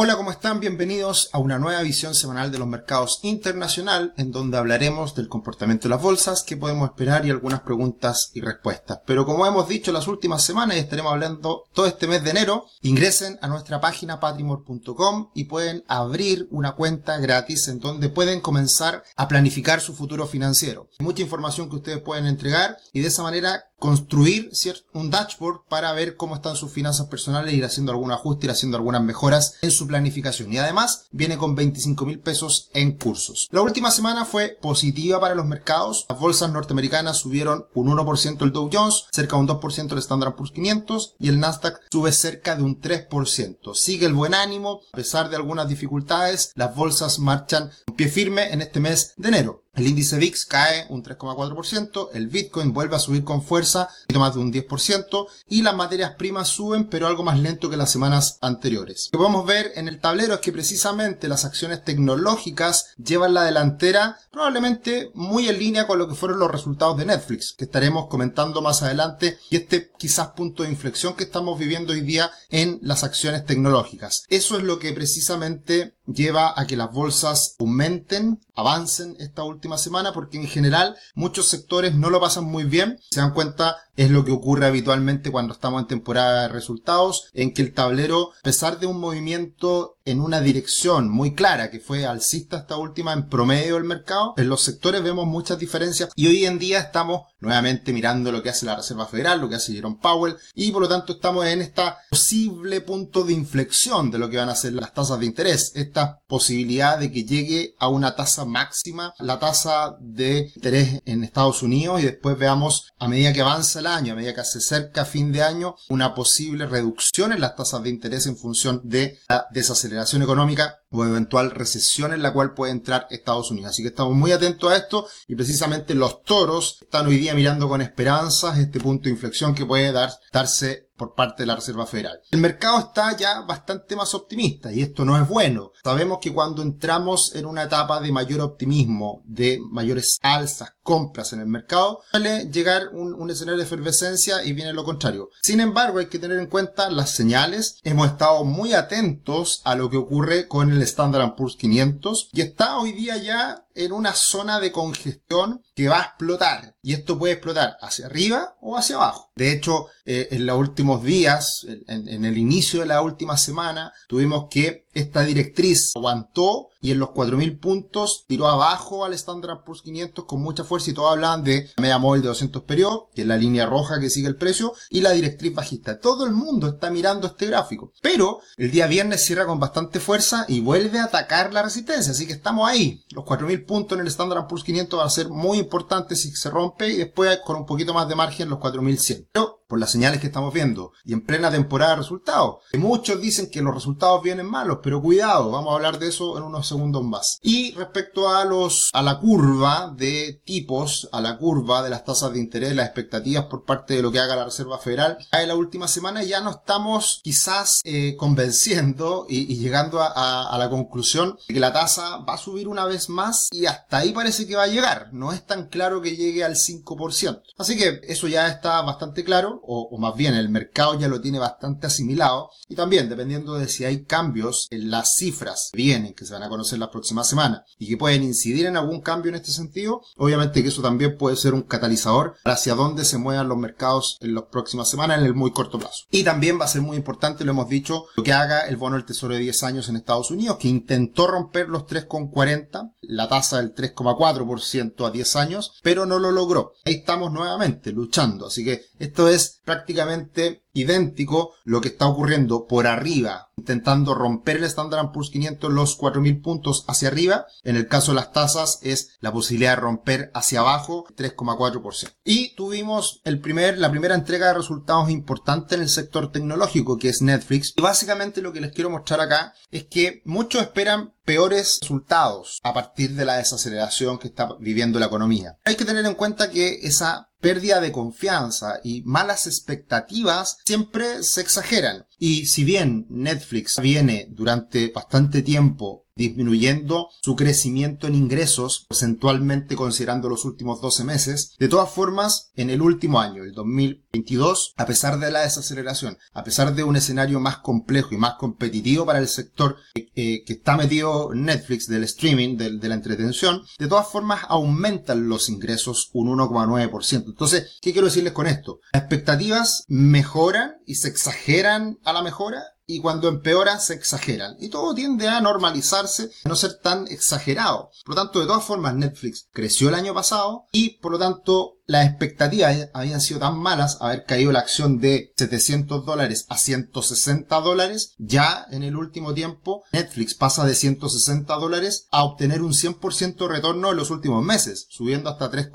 Hola, ¿cómo están? Bienvenidos a una nueva visión semanal de los mercados internacional, en donde hablaremos del comportamiento de las bolsas, qué podemos esperar y algunas preguntas y respuestas. Pero como hemos dicho las últimas semanas y estaremos hablando todo este mes de enero, ingresen a nuestra página patrimor.com y pueden abrir una cuenta gratis en donde pueden comenzar a planificar su futuro financiero. Mucha información que ustedes pueden entregar y de esa manera construir un dashboard para ver cómo están sus finanzas personales, ir haciendo algún ajuste, ir haciendo algunas mejoras en su planificación. Y además viene con 25 mil pesos en cursos. La última semana fue positiva para los mercados. Las bolsas norteamericanas subieron un 1% el Dow Jones, cerca de un 2% el Standard Poor's 500 y el Nasdaq sube cerca de un 3%. Sigue el buen ánimo, a pesar de algunas dificultades, las bolsas marchan un pie firme en este mes de enero. El índice VIX cae un 3,4%, el Bitcoin vuelve a subir con fuerza, un más de un 10%, y las materias primas suben, pero algo más lento que las semanas anteriores. Lo que podemos ver en el tablero es que precisamente las acciones tecnológicas llevan la delantera, probablemente muy en línea con lo que fueron los resultados de Netflix, que estaremos comentando más adelante, y este quizás punto de inflexión que estamos viviendo hoy día en las acciones tecnológicas. Eso es lo que precisamente lleva a que las bolsas aumenten, avancen esta última semana, porque en general muchos sectores no lo pasan muy bien. Se dan cuenta, es lo que ocurre habitualmente cuando estamos en temporada de resultados, en que el tablero, a pesar de un movimiento en una dirección muy clara, que fue alcista esta última en promedio del mercado, en los sectores vemos muchas diferencias y hoy en día estamos nuevamente mirando lo que hace la Reserva Federal, lo que hace Jerome Powell y por lo tanto estamos en esta posible punto de inflexión de lo que van a ser las tasas de interés, esta posibilidad de que llegue a una tasa máxima la tasa de interés en Estados Unidos y después veamos a medida que avanza el año, a medida que se acerca fin de año, una posible reducción en las tasas de interés en función de la desaceleración económica o eventual recesión en la cual puede entrar Estados Unidos. Así que estamos muy atentos a esto y precisamente los toros están hoy día mirando con esperanzas este punto de inflexión que puede dar, darse por parte de la Reserva Federal. El mercado está ya bastante más optimista y esto no es bueno. Sabemos que cuando entramos en una etapa de mayor optimismo, de mayores alzas, compras en el mercado, suele llegar un, un, escenario de efervescencia y viene lo contrario. Sin embargo, hay que tener en cuenta las señales. Hemos estado muy atentos a lo que ocurre con el Standard Poor's 500 y está hoy día ya en una zona de congestión que va a explotar. Y esto puede explotar hacia arriba o hacia abajo. De hecho, eh, en los últimos días, en, en, el inicio de la última semana, tuvimos que esta directriz aguantó y en los 4.000 puntos tiró abajo al Standard Poor's 500 con mucha fuerza y todos hablaban de media móvil de 200 periodos, que es la línea roja que sigue el precio, y la directriz bajista. Todo el mundo está mirando este gráfico. Pero el día viernes cierra con bastante fuerza y vuelve a atacar la resistencia. Así que estamos ahí. Los 4.000 puntos en el Standard Poor's 500 van a ser muy importantes si se rompe y después con un poquito más de margen los 4.100. Pero por las señales que estamos viendo y en plena temporada de resultados. Muchos dicen que los resultados vienen malos, pero cuidado, vamos a hablar de eso en unos segundos más. Y respecto a los a la curva de tipos, a la curva de las tasas de interés, las expectativas por parte de lo que haga la Reserva Federal, en la última semana ya no estamos quizás eh, convenciendo y, llegando a, a, a, la conclusión de que la tasa va a subir una vez más y hasta ahí parece que va a llegar. No es tan claro que llegue al 5%. Así que eso ya está bastante claro o, más bien el mercado ya lo tiene bastante asimilado, y también dependiendo de si hay cambios en las cifras que vienen, que se van a conocer la próxima semana, y que pueden incidir en algún cambio en este sentido, obviamente que eso también puede ser un catalizador hacia dónde se muevan los mercados en las próximas semanas en el muy corto plazo. Y también va a ser muy importante, lo hemos dicho, lo que haga el bono del tesoro de 10 años en Estados Unidos, que intentó romper los 3,40, la tasa del 3,4% a 10 años, pero no lo logró. Ahí estamos nuevamente luchando, así que esto es prácticamente idéntico lo que está ocurriendo por arriba, intentando romper el Standard Poor's 500 los 4.000 puntos hacia arriba. En el caso de las tasas es la posibilidad de romper hacia abajo 3,4%. Y tuvimos el primer, la primera entrega de resultados importante en el sector tecnológico que es Netflix. Y básicamente lo que les quiero mostrar acá es que muchos esperan peores resultados a partir de la desaceleración que está viviendo la economía. Hay que tener en cuenta que esa pérdida de confianza y malas expectativas siempre se exageran. Y si bien Netflix viene durante bastante tiempo disminuyendo su crecimiento en ingresos, porcentualmente considerando los últimos 12 meses. De todas formas, en el último año, el 2022, a pesar de la desaceleración, a pesar de un escenario más complejo y más competitivo para el sector eh, que está metido Netflix del streaming, de, la entretención, de todas formas aumentan los ingresos un 1,9%. Entonces, ¿qué quiero decirles con esto? Las expectativas mejoran y se exageran a la mejora y cuando empeora se exageran. Y todo tiende a normalizarse, a no ser tan exagerado. Por lo tanto, de todas formas, Netflix creció el año pasado y por lo tanto las expectativas habían sido tan malas, haber caído la acción de 700 dólares a 160 dólares, ya en el último tiempo Netflix pasa de 160 dólares a obtener un 100% retorno en los últimos meses, subiendo hasta 3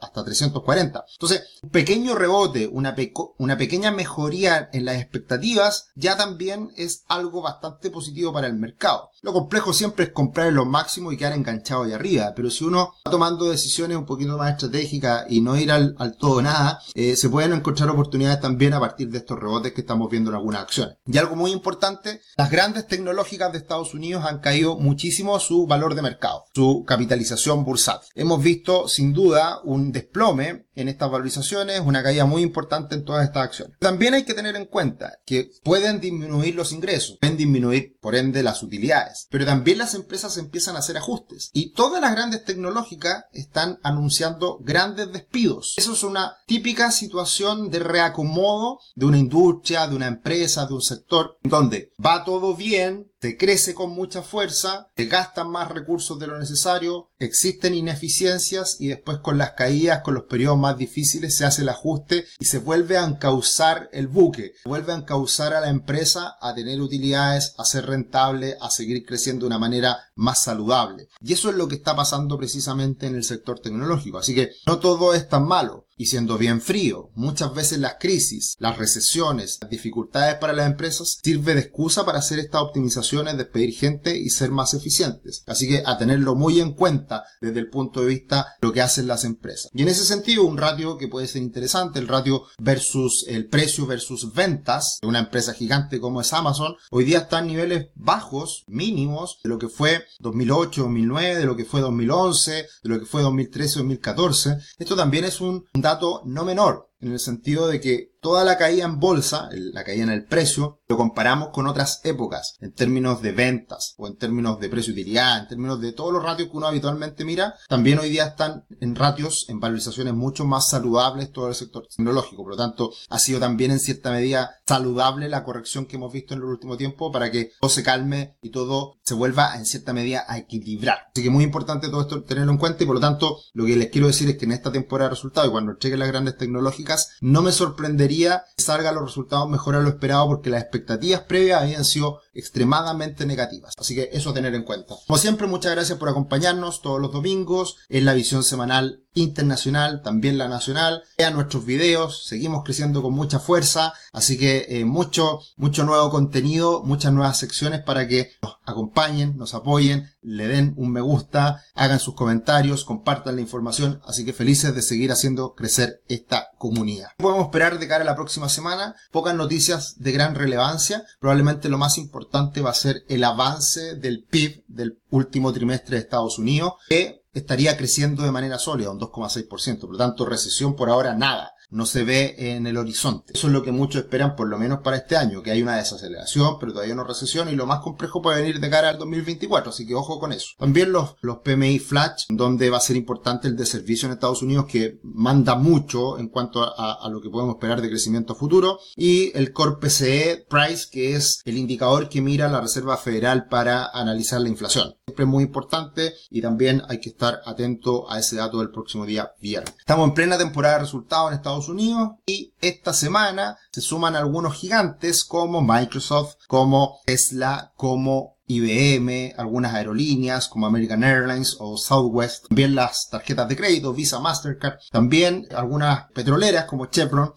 hasta 340. Entonces, un pequeño rebote, una, una pequeña mejoría en las expectativas, ya también es algo bastante positivo para el mercado. Lo complejo siempre es comprar en lo máximo y quedar enganchado ahí arriba, pero si uno va tomando decisiones un poquito más estratégicas y no ir al, todo nada, eh, se pueden encontrar oportunidades también a partir de estos rebotes que estamos viendo en algunas acciones. Y algo muy importante, las grandes tecnológicas de Estados Unidos han caído muchísimo su valor de mercado, su capitalización bursátil. Hemos visto sin duda un desplome en estas valorizaciones, una caída muy importante en todas estas acciones. También hay que tener en cuenta que pueden disminuir los ingresos, pueden disminuir por ende las utilidades, pero también las empresas empiezan a hacer ajustes y todas las grandes tecnológicas están anunciando grandes despidos. Eso es una típica situación de reacomodo de una industria, de una empresa, de un sector, donde va todo bien, se crece con mucha fuerza, se gastan más recursos de lo necesario, existen ineficiencias y después con las caídas, con los periodos más difíciles se hace el ajuste y se vuelve a encauzar el buque, vuelve a encauzar a la empresa a tener utilidades, a ser rentable, a seguir creciendo de una manera más saludable. Y eso es lo que está pasando precisamente en el sector tecnológico. Así que no todo es tan malo. Y siendo bien frío, muchas veces las crisis, las recesiones, las dificultades para las empresas sirve de excusa para hacer estas optimizaciones, despedir gente y ser más eficientes. Así que a tenerlo muy en cuenta desde el punto de vista de lo que hacen las empresas. Y en ese sentido, un ratio que puede ser interesante, el ratio versus el precio versus ventas de una empresa gigante como es Amazon, hoy día está en niveles bajos, mínimos, de lo que fue 2008, 2009, de lo que fue 2011, de lo que fue 2013, 2014. Esto también es un dato no menor, en el sentido de que toda la caída en bolsa, la caída en el precio, lo comparamos con otras épocas, en términos de ventas, o en términos de precio-utilidad, en términos de todos los ratios que uno habitualmente mira, también hoy día están en ratios, en valorizaciones mucho más saludables todo el sector tecnológico. Por lo tanto, ha sido también en cierta medida saludable la corrección que hemos visto en el último tiempo para que todo se calme y todo se vuelva en cierta medida a equilibrar. Así que muy importante todo esto tenerlo en cuenta y por lo tanto, lo que les quiero decir es que en esta temporada de resultados y cuando lleguen las grandes tecnológicas, no me sorprendería salga los resultados mejor a lo esperado porque las expectativas previas habían sido extremadamente negativas. Así que eso a tener en cuenta. Como siempre, muchas gracias por acompañarnos todos los domingos en la visión semanal internacional, también la nacional. Vean nuestros videos, seguimos creciendo con mucha fuerza, así que eh, mucho, mucho nuevo contenido, muchas nuevas secciones para que nos acompañen, nos apoyen, le den un me gusta, hagan sus comentarios, compartan la información, así que felices de seguir haciendo crecer esta comunidad. Podemos esperar de cara a la próxima semana, pocas noticias de gran relevancia, probablemente lo más importante va a ser el avance del PIB del último trimestre de Estados Unidos, que estaría creciendo de manera sólida, un 2,6%. Por lo tanto, recesión por ahora nada no se ve en el horizonte. Eso es lo que muchos esperan, por lo menos para este año, que hay una desaceleración, pero todavía no recesión, y lo más complejo puede venir de cara al 2024, así que ojo con eso. También los, los PMI Flash, donde va a ser importante el de servicio en Estados Unidos, que manda mucho en cuanto a, lo que podemos esperar de crecimiento futuro, y el Core PCE Price, que es el indicador que mira la Reserva Federal para analizar la inflación. Siempre es muy importante y también hay que estar atento a ese dato del próximo día viernes. Estamos en plena temporada de resultados en Estados Unidos y esta semana se suman algunos gigantes como Microsoft, como Tesla, como IBM, algunas aerolíneas como American Airlines o Southwest, también las tarjetas de crédito, Visa, Mastercard, también algunas petroleras como Chevron,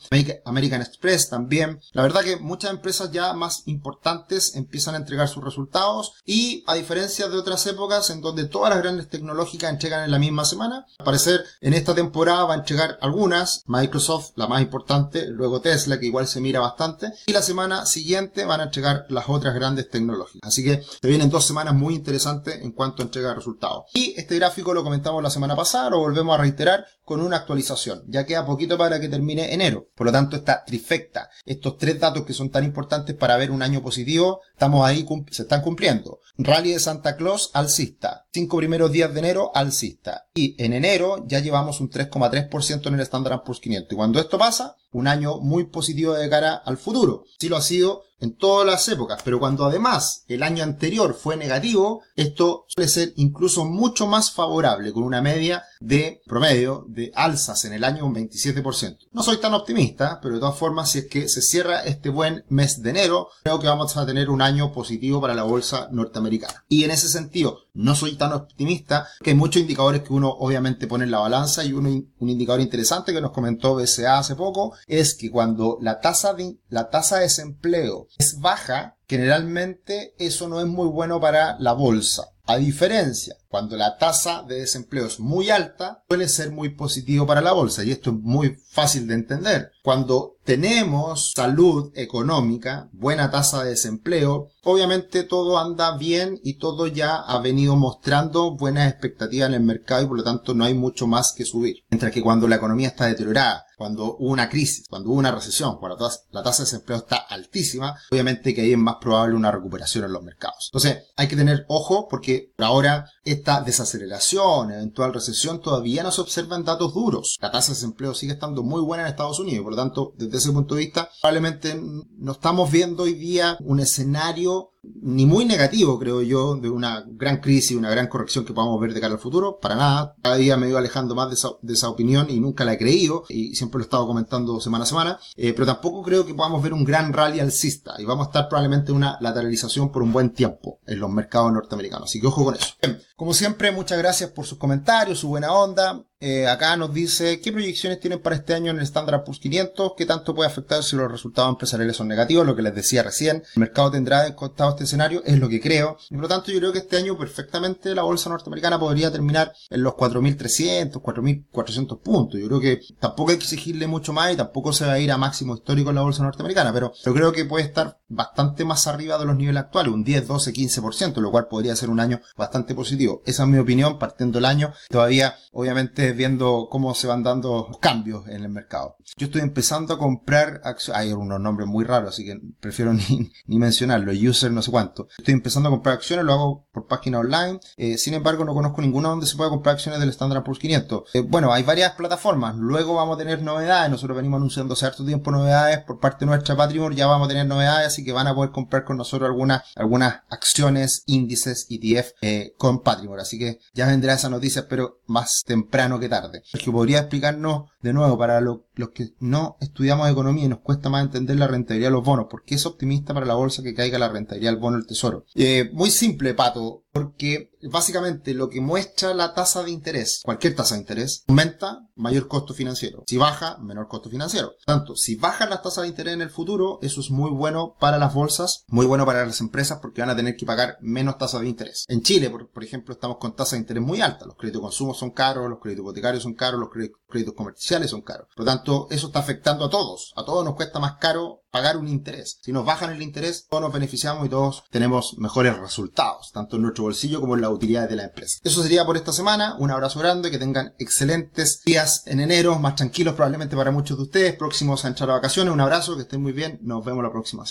American Express también. La verdad que muchas empresas ya más importantes empiezan a entregar sus resultados y a diferencia de otras épocas en donde todas las grandes tecnológicas entregan en la misma semana, al parecer en esta temporada va a entregar algunas, Microsoft la más importante, luego Tesla que igual se mira bastante y la semana siguiente van a entregar las otras grandes tecnológicas. Así que se vienen dos semanas muy interesantes en cuanto a entrega de resultados. Y este gráfico lo comentamos la semana pasada, lo volvemos a reiterar con una actualización. Ya queda poquito para que termine enero. Por lo tanto, esta trifecta, estos tres datos que son tan importantes para ver un año positivo, estamos ahí, se están cumpliendo. Rally de Santa Claus alcista. Cinco primeros días de enero alcista. Y en enero ya llevamos un 3,3% en el Standard Poor's 500. Y cuando esto pasa, un año muy positivo de cara al futuro. Sí lo ha sido en todas las épocas, pero cuando además el año anterior fue negativo, esto suele ser incluso mucho más favorable, con una media de promedio de alzas en el año un 27%. No soy tan optimista, pero de todas formas, si es que se cierra este buen mes de enero, creo que vamos a tener un año positivo para la bolsa norteamericana. Y en ese sentido, no soy tan optimista, que hay muchos indicadores que uno obviamente pone en la balanza y uno, un indicador interesante que nos comentó BCA hace poco es que cuando la tasa de, la tasa de desempleo es baja, generalmente eso no es muy bueno para la bolsa. A diferencia, cuando la tasa de desempleo es muy alta, suele ser muy positivo para la bolsa. Y esto es muy fácil de entender. Cuando tenemos salud económica, buena tasa de desempleo, obviamente todo anda bien y todo ya ha venido mostrando buenas expectativas en el mercado y por lo tanto no hay mucho más que subir. Mientras que cuando la economía está deteriorada, cuando hubo una crisis, cuando hubo una recesión, cuando la tasa de desempleo está altísima, obviamente que ahí es más probable una recuperación en los mercados. Entonces, hay que tener ojo porque ahora esta desaceleración, eventual recesión, todavía no se observan datos duros. La tasa de desempleo sigue estando muy buena en Estados Unidos, por lo tanto, desde ese punto de vista, probablemente no estamos viendo hoy día un escenario ni muy negativo, creo yo, de una gran crisis, una gran corrección que podamos ver de cara al futuro, para nada. Cada día me ido alejando más de esa, opinión y nunca la he creído y siempre lo he estado comentando semana a semana, eh, pero tampoco creo que podamos ver un gran rally alcista y vamos a estar probablemente en una lateralización por un buen tiempo en los mercados norteamericanos. Así que ojo con eso. como siempre, muchas gracias por sus comentarios, su buena onda. Eh, acá nos dice qué proyecciones tienen para este año en el Standard Poor's 500, qué tanto puede afectar si los resultados empresariales son negativos, lo que les decía recién. El mercado tendrá descontado este escenario, es lo que creo. Y por lo tanto, yo creo que este año perfectamente la bolsa norteamericana podría terminar en los 4.300, 4.400 puntos. Yo creo que tampoco hay que exigirle mucho más y tampoco se va a ir a máximo histórico en la bolsa norteamericana, pero yo creo que puede estar bastante más arriba de los niveles actuales, un 10, 12, 15%, lo cual podría ser un año bastante positivo. Esa es mi opinión, partiendo el año. Todavía, obviamente, viendo cómo se van dando cambios en el mercado. Yo estoy empezando a comprar acciones, hay unos nombres muy raros, así que prefiero ni, ni mencionarlo, user no sé cuánto. Estoy empezando a comprar acciones, lo hago por página online, eh, sin embargo no conozco ninguna donde se pueda comprar acciones del Standard Poor's 500. Eh, bueno, hay varias plataformas, luego vamos a tener novedades, nosotros venimos anunciando cierto tiempo novedades por parte de nuestra Patrimon, ya vamos a tener novedades, así que van a poder comprar con nosotros algunas, algunas acciones, índices, ETF eh, con Patrimon, así que ya vendrá esa noticia, pero más temprano que tarde. Que podría explicarnos de nuevo para los que no estudiamos economía y nos cuesta más entender la rentabilidad de los bonos, ¿por qué es optimista para la bolsa que caiga la rentabilidad del bono del tesoro? Eh, muy simple, Pato porque básicamente lo que muestra la tasa de interés, cualquier tasa de interés, aumenta, mayor costo financiero. Si baja, menor costo financiero. Tanto, si bajan las tasas de interés en el futuro, eso es muy bueno para las bolsas, muy bueno para las empresas porque van a tener que pagar menos tasas de interés. En Chile, por, ejemplo, estamos con tasas de interés muy altas. Los créditos de consumo son caros, los créditos hipotecarios son caros, los créditos comerciales son caros. Por tanto, eso está afectando a todos. A todos nos cuesta más caro pagar un interés. Si nos bajan el interés, todos nos beneficiamos y todos tenemos mejores resultados, tanto en nuestro bolsillo como en la utilidad de la empresa. Eso sería por esta semana. Un abrazo grande, que tengan excelentes días en enero, más tranquilos probablemente para muchos de ustedes, próximos a entrar a vacaciones. Un abrazo, que estén muy bien. Nos vemos la próxima semana.